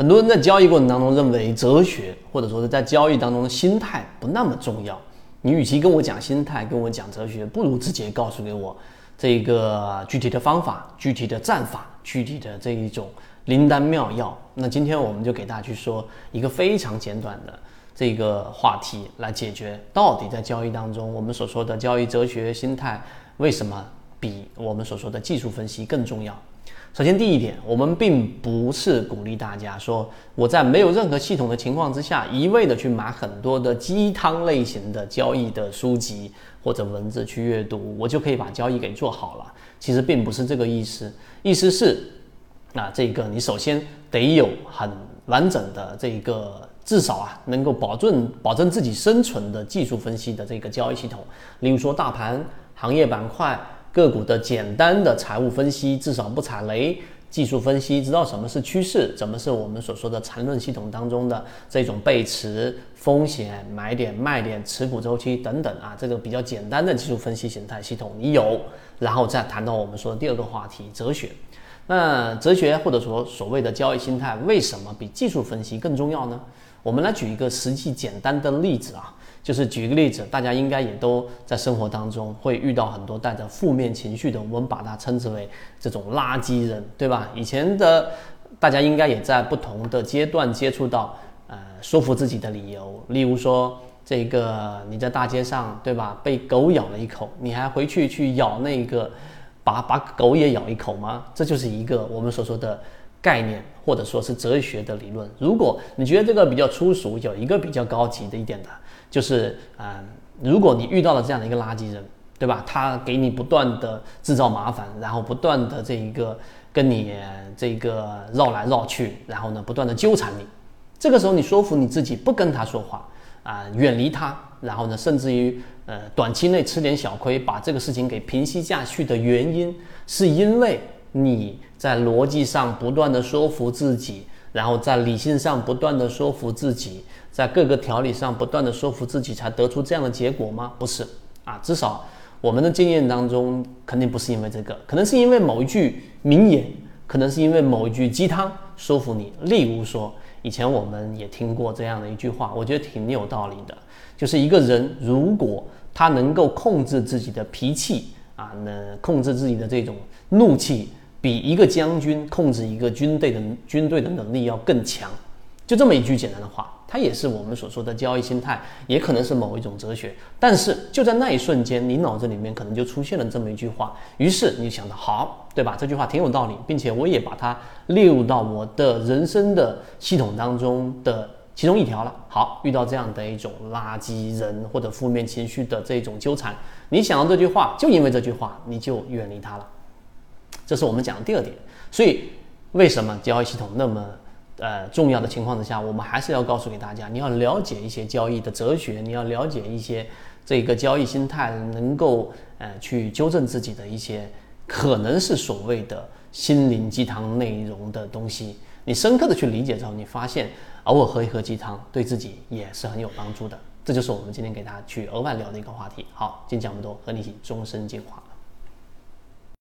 很多人在交易过程当中认为哲学或者说是在交易当中的心态不那么重要。你与其跟我讲心态，跟我讲哲学，不如直接告诉给我这个具体的方法、具体的战法、具体的这一种灵丹妙药。那今天我们就给大家去说一个非常简短的这个话题，来解决到底在交易当中我们所说的交易哲学、心态为什么比我们所说的技术分析更重要。首先，第一点，我们并不是鼓励大家说我在没有任何系统的情况之下，一味的去买很多的鸡汤类型的交易的书籍或者文字去阅读，我就可以把交易给做好了。其实并不是这个意思，意思是，啊，这个你首先得有很完整的这个，至少啊能够保证保证自己生存的技术分析的这个交易系统，例如说大盘、行业板块。个股的简单的财务分析，至少不踩雷；技术分析，知道什么是趋势，怎么是我们所说的缠论系统当中的这种背驰、风险、买点、卖点、持股周期等等啊，这个比较简单的技术分析形态系统你有，然后再谈到我们说的第二个话题——哲学。那哲学或者说所谓的交易心态，为什么比技术分析更重要呢？我们来举一个实际简单的例子啊。就是举个例子，大家应该也都在生活当中会遇到很多带着负面情绪的，我们把它称之为这种垃圾人，对吧？以前的大家应该也在不同的阶段接触到，呃，说服自己的理由，例如说这个你在大街上，对吧？被狗咬了一口，你还回去去咬那个，把把狗也咬一口吗？这就是一个我们所说的概念，或者说是哲学的理论。如果你觉得这个比较粗俗，有一个比较高级的一点的。就是啊，如果你遇到了这样的一个垃圾人，对吧？他给你不断的制造麻烦，然后不断的这一个跟你这个绕来绕去，然后呢不断的纠缠你。这个时候你说服你自己不跟他说话啊，远离他，然后呢甚至于呃短期内吃点小亏，把这个事情给平息下去的原因，是因为你在逻辑上不断的说服自己，然后在理性上不断的说服自己。在各个条理上不断的说服自己，才得出这样的结果吗？不是啊，至少我们的经验当中，肯定不是因为这个，可能是因为某一句名言，可能是因为某一句鸡汤说服你。例如说，以前我们也听过这样的一句话，我觉得挺有道理的，就是一个人如果他能够控制自己的脾气啊，能控制自己的这种怒气，比一个将军控制一个军队的军队的能力要更强。就这么一句简单的话。它也是我们所说的交易心态，也可能是某一种哲学。但是就在那一瞬间，你脑子里面可能就出现了这么一句话，于是你想到好，对吧？这句话挺有道理，并且我也把它列入到我的人生的系统当中的其中一条了。好，遇到这样的一种垃圾人或者负面情绪的这种纠缠，你想到这句话，就因为这句话，你就远离它了。这是我们讲的第二点。所以为什么交易系统那么？呃，重要的情况之下，我们还是要告诉给大家，你要了解一些交易的哲学，你要了解一些这个交易心态，能够呃去纠正自己的一些可能是所谓的心灵鸡汤内容的东西。你深刻的去理解之后，你发现偶尔喝一喝鸡汤，对自己也是很有帮助的。这就是我们今天给大家去额外聊的一个话题。好，今天讲这么多，和你一起终身进化。